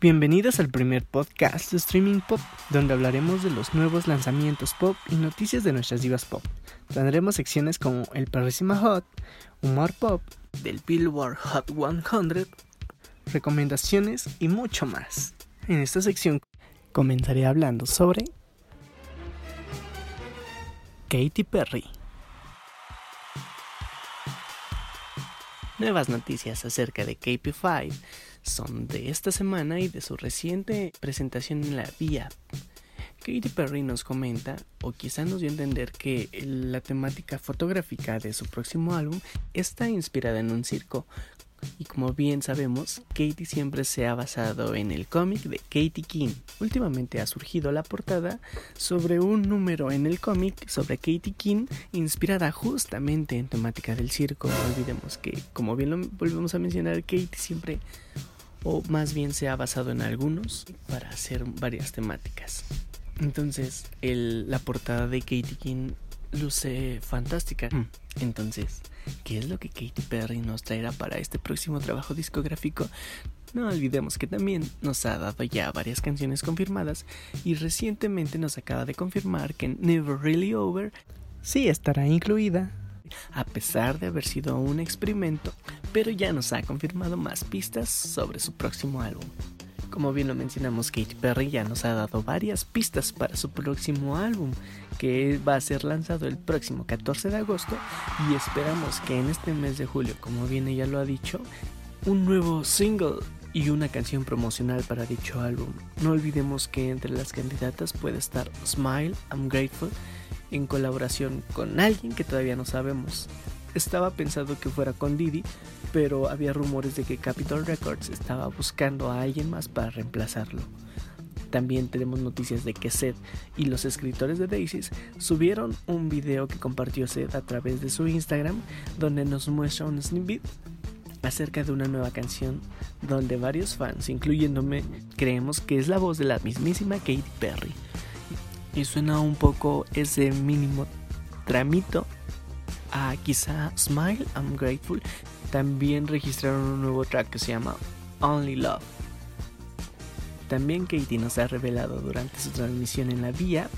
Bienvenidos al primer podcast de Streaming Pop, donde hablaremos de los nuevos lanzamientos pop y noticias de nuestras divas pop. Tendremos secciones como El Perrísima Hot, Humor Pop, del Billboard Hot 100, recomendaciones y mucho más. En esta sección comenzaré hablando sobre Katy Perry. Nuevas noticias acerca de KP5 son de esta semana y de su reciente presentación en la vía. Katy Perry nos comenta, o quizá nos dio a entender, que la temática fotográfica de su próximo álbum está inspirada en un circo. Y como bien sabemos, Katy siempre se ha basado en el cómic de Katy King. Últimamente ha surgido la portada sobre un número en el cómic sobre Katy King inspirada justamente en temática del circo. No olvidemos que, como bien lo volvemos a mencionar, Katy siempre o más bien se ha basado en algunos para hacer varias temáticas. Entonces, la portada de Katy King luce fantástica. Mm. Entonces, ¿qué es lo que Katy Perry nos traerá para este próximo trabajo discográfico? No olvidemos que también nos ha dado ya varias canciones confirmadas y recientemente nos acaba de confirmar que Never Really Over sí estará incluida a pesar de haber sido un experimento, pero ya nos ha confirmado más pistas sobre su próximo álbum. Como bien lo mencionamos, Katy Perry ya nos ha dado varias pistas para su próximo álbum, que va a ser lanzado el próximo 14 de agosto y esperamos que en este mes de julio, como bien ella lo ha dicho, un nuevo single y una canción promocional para dicho álbum. No olvidemos que entre las candidatas puede estar Smile, I'm Grateful, en colaboración con alguien que todavía no sabemos. Estaba pensado que fuera con Didi, pero había rumores de que Capitol Records estaba buscando a alguien más para reemplazarlo. También tenemos noticias de que Seth y los escritores de Daisies subieron un video que compartió Seth a través de su Instagram donde nos muestra un snippet acerca de una nueva canción donde varios fans, incluyéndome, creemos que es la voz de la mismísima Katy Perry y suena un poco ese mínimo tramito a quizá Smile, I'm Grateful. También registraron un nuevo track que se llama Only Love. También Katie nos ha revelado durante su transmisión en la vía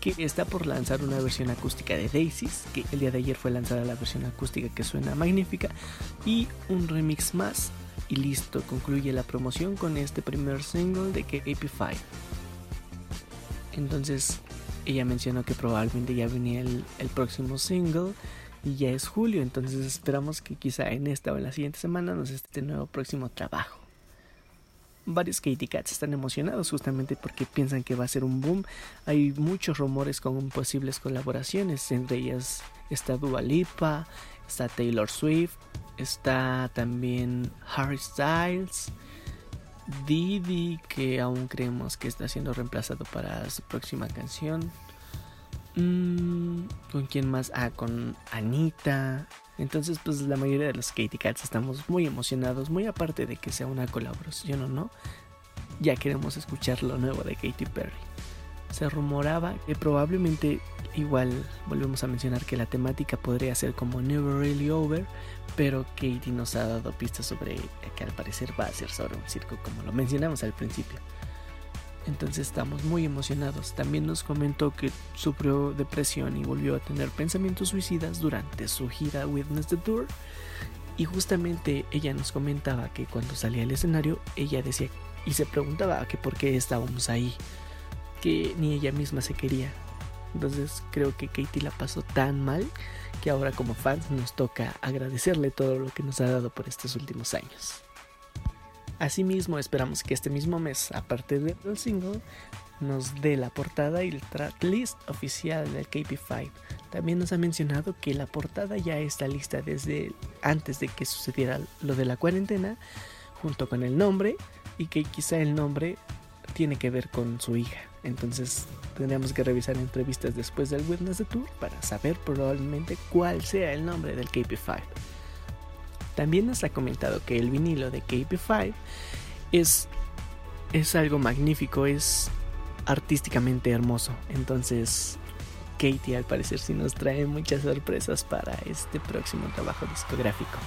que está por lanzar una versión acústica de Daisies, que el día de ayer fue lanzada la versión acústica que suena magnífica, y un remix más. Y listo, concluye la promoción con este primer single de KP5. Entonces ella mencionó que probablemente ya venía el, próximo single y ya es julio, entonces esperamos que quizá en esta o en la siguiente semana nos esté nuevo próximo trabajo. Varios Katy Cats están emocionados justamente porque piensan que va a ser un boom. Hay muchos rumores con posibles colaboraciones, entre ellas está Dua Lipa, está Taylor Swift, está también Harry Styles, Didi, que aún creemos que está siendo reemplazado para su próxima canción. Mm, ¿Con quién más? Ah, con Anita. Entonces, pues la mayoría de los Katy Cats estamos muy emocionados, muy aparte de que sea una colaboración o no. Ya queremos escuchar lo nuevo de Katy Perry. Se rumoraba que probablemente igual volvemos a mencionar que la temática podría ser como Never Really Over, pero Katie nos ha dado pistas sobre que al parecer va a ser sobre un circo como lo mencionamos al principio. Entonces estamos muy emocionados. También nos comentó que sufrió depresión y volvió a tener pensamientos suicidas durante su gira Witness the Tour. Y justamente ella nos comentaba que cuando salía al escenario, ella decía y se preguntaba que por qué estábamos ahí, que ni ella misma se quería. Entonces creo que Katie la pasó tan mal que ahora como fans nos toca agradecerle todo lo que nos ha dado por estos últimos años. Asimismo esperamos que este mismo mes, aparte del single, nos dé la portada y el tracklist oficial del KP5. También nos ha mencionado que la portada ya está lista desde antes de que sucediera lo de la cuarentena, junto con el nombre, y que quizá el nombre tiene que ver con su hija. Entonces tendríamos que revisar entrevistas después del Witness the Tour para saber probablemente cuál sea el nombre del KP5. También nos ha comentado que el vinilo de KP5 es, es algo magnífico, es artísticamente hermoso. Entonces Katie al parecer sí nos trae muchas sorpresas para este próximo trabajo discográfico.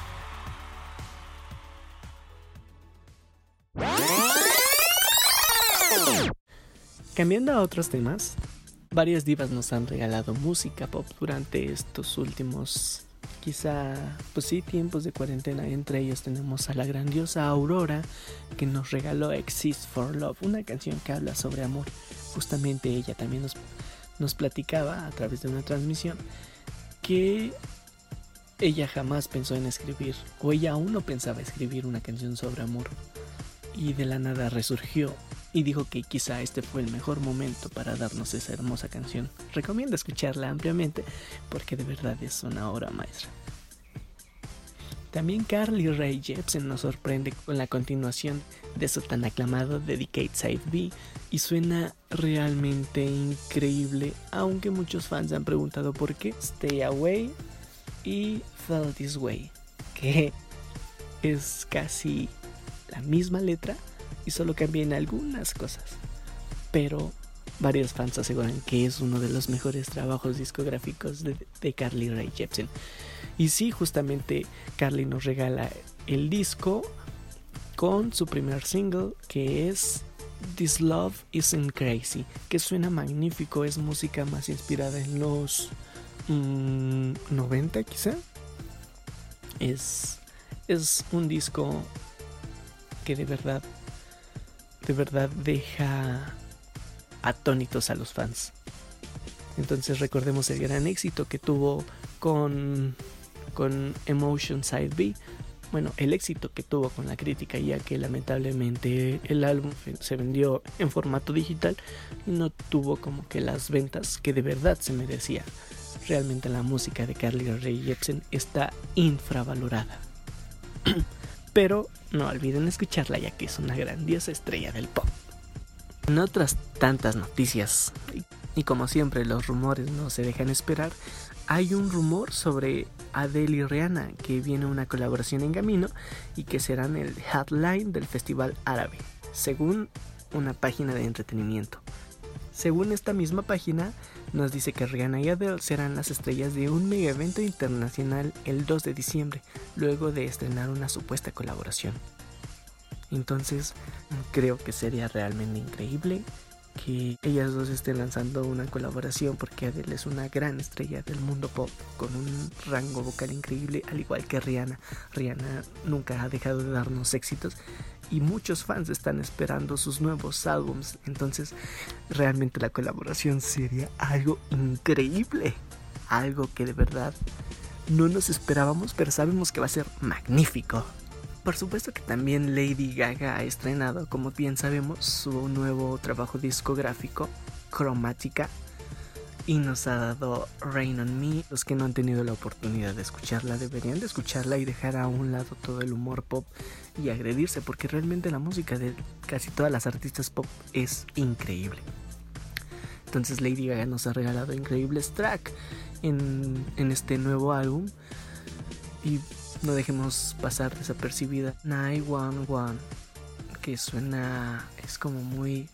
Cambiando a otros temas, varias divas nos han regalado música pop durante estos últimos, quizá, pues sí, tiempos de cuarentena. Entre ellos tenemos a la grandiosa Aurora, que nos regaló Exist for Love, una canción que habla sobre amor. Justamente ella también nos, nos platicaba a través de una transmisión que ella jamás pensó en escribir, o ella aún no pensaba escribir una canción sobre amor. Y de la nada resurgió y dijo que quizá este fue el mejor momento para darnos esa hermosa canción. Recomiendo escucharla ampliamente porque de verdad es una obra maestra. También Carly Rae Jepsen nos sorprende con la continuación de su tan aclamado Dedicate Side B y suena realmente increíble, aunque muchos fans han preguntado por qué Stay Away y Felt This Way, que es casi la misma letra y solo cambian algunas cosas. Pero varios fans aseguran que es uno de los mejores trabajos discográficos de, Carly Rae Jepsen. Y sí, justamente Carly nos regala el disco con su primer single que es This Love Isn't Crazy, que suena magnífico, es música más inspirada en los 90 mm, quizá. Es, es un disco que de verdad de verdad deja atónitos a los fans. Entonces recordemos el gran éxito que tuvo con, con Emotion Side B. Bueno, el éxito que tuvo con la crítica, ya que lamentablemente el álbum se vendió en formato digital y no tuvo como que las ventas que de verdad se merecía. Realmente la música de Carly Rae Jepsen está infravalorada. pero no olviden escucharla ya que es una grandiosa estrella del pop. En otras tantas noticias, y como siempre los rumores no se dejan esperar, hay un rumor sobre Adele y Rihanna que viene una colaboración en camino y que serán el headline del Festival Árabe, según una página de entretenimiento. Según esta misma página, nos dice que Rihanna y Adele serán las estrellas de un mega evento internacional el 2 de diciembre, luego de estrenar una supuesta colaboración. Entonces, creo que sería realmente increíble que ellas dos estén lanzando una colaboración porque Adele es una gran estrella del mundo pop con un rango vocal increíble al igual que Rihanna. Rihanna nunca ha dejado de darnos éxitos y muchos fans están esperando sus nuevos álbums. Entonces, realmente la colaboración sería algo increíble. Algo que de verdad no nos esperábamos, pero sabemos que va a ser magnífico. Por supuesto que también Lady Gaga ha estrenado, como bien sabemos, su nuevo trabajo discográfico, Cromática, y nos ha dado Rain on Me. Los que no han tenido la oportunidad de escucharla deberían de escucharla y dejar a un lado todo el humor pop y agredirse porque realmente la música de casi todas las artistas pop es increíble. Entonces Lady Gaga nos ha regalado increíbles tracks en, en este nuevo álbum y no dejemos pasar desapercibida 911 que suena es como muy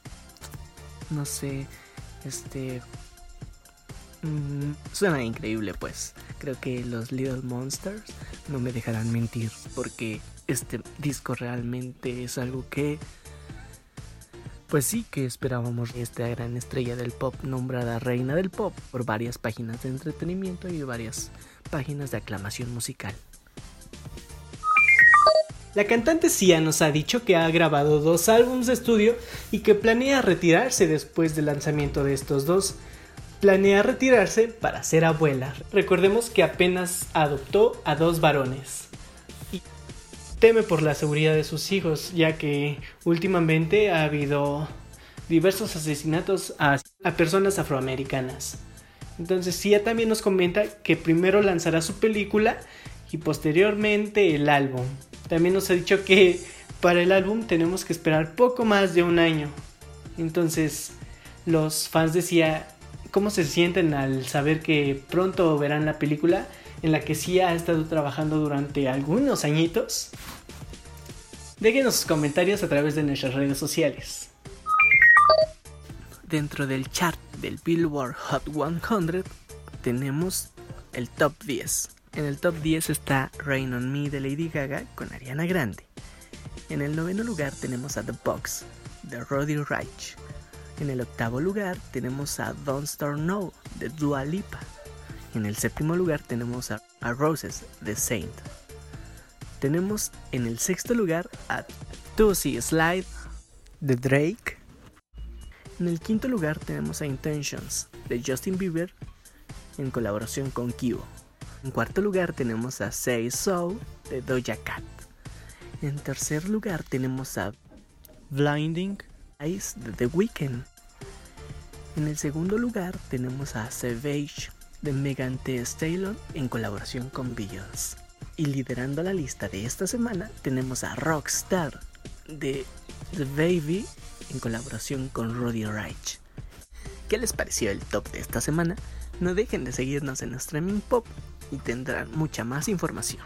no sé este Mm, suena increíble pues. Creo que los Little Monsters no me dejarán mentir porque este disco realmente es algo que... Pues sí que esperábamos esta gran estrella del pop nombrada reina del pop por varias páginas de entretenimiento y varias páginas de aclamación musical. La cantante Sia nos ha dicho que ha grabado dos álbumes de estudio y que planea retirarse después del lanzamiento de estos dos planea retirarse para ser abuela. Recordemos que apenas adoptó a dos varones. Y teme por la seguridad de sus hijos, ya que últimamente ha habido diversos asesinatos a, personas afroamericanas. Entonces Sia también nos comenta que primero lanzará su película y posteriormente el álbum. También nos ha dicho que para el álbum tenemos que esperar poco más de un año. Entonces los fans de Sia cómo se sienten al saber que pronto verán la película en la que sí ha estado trabajando durante algunos añitos. Déjenos sus comentarios a través de nuestras redes sociales. dentro del chart del Billboard Hot 100 tenemos el top 10. En el top 10 está Rain on Me de Lady Gaga con Ariana Grande. En el noveno lugar tenemos a The Box de Roddy Reich. En el octavo lugar tenemos a Don't Start No de Dua Lipa. En el séptimo lugar tenemos a, Roses de Saint. Tenemos en el sexto lugar a Tussy Slide de Drake. En el quinto lugar tenemos a Intentions de Justin Bieber en colaboración con Kibo. En cuarto lugar tenemos a Say So de Doja Cat. En tercer lugar tenemos a Blinding De The Weeknd. En el segundo lugar tenemos a Savage de Megan Thee Stallion en colaboración con Beyoncé. Y liderando la lista de esta semana tenemos a Rockstar de The Baby en colaboración con Roddy Reich. ¿Qué les pareció el top de esta semana? No dejen de seguirnos en Streaming Pop y tendrán mucha más información.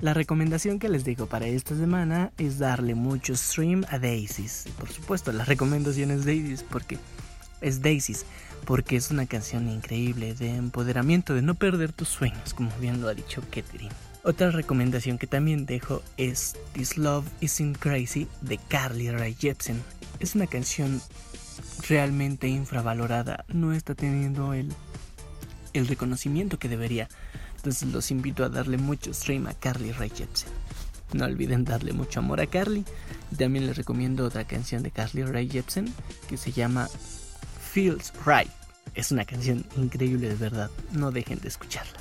La recomendación que les digo para esta semana es darle mucho stream a Daisies. Por supuesto, la recomendación es Daisies porque es Daisies porque es una canción increíble de empoderamiento, de no perder tus sueños, como bien lo ha dicho Catherine. Otra recomendación que también dejo es This Love Isn't Crazy de Carly Rae Jepsen. Es una canción realmente infravalorada, no está teniendo el, el reconocimiento que debería. Entonces los invito a darle mucho stream a Carly Rae Jepsen. No olviden darle mucho amor a Carly. También les recomiendo otra canción de Carly Rae Jepsen que se llama Feels Right. Es una canción increíble de verdad. No dejen de escucharla.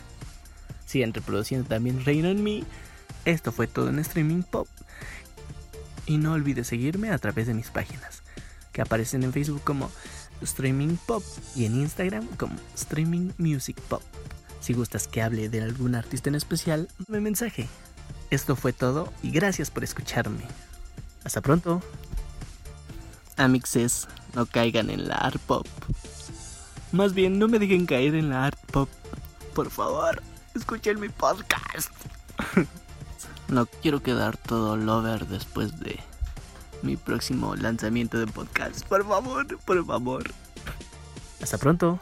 Sigan reproduciendo también Rain on Me. Esto fue todo en Streaming Pop. Y no olvides seguirme a través de mis páginas, que aparecen en Facebook como Streaming Pop y en Instagram como Streaming Music Pop. Si gustas que hable de algún artista en especial, me mensaje. Esto fue todo y gracias por escucharme. Hasta pronto. Amixes, no caigan en la art pop. Más bien, no me dejen caer en la art pop. Por favor, escuchen mi podcast. no quiero quedar todo lover después de mi próximo lanzamiento de podcast. Por favor, por favor. Hasta pronto.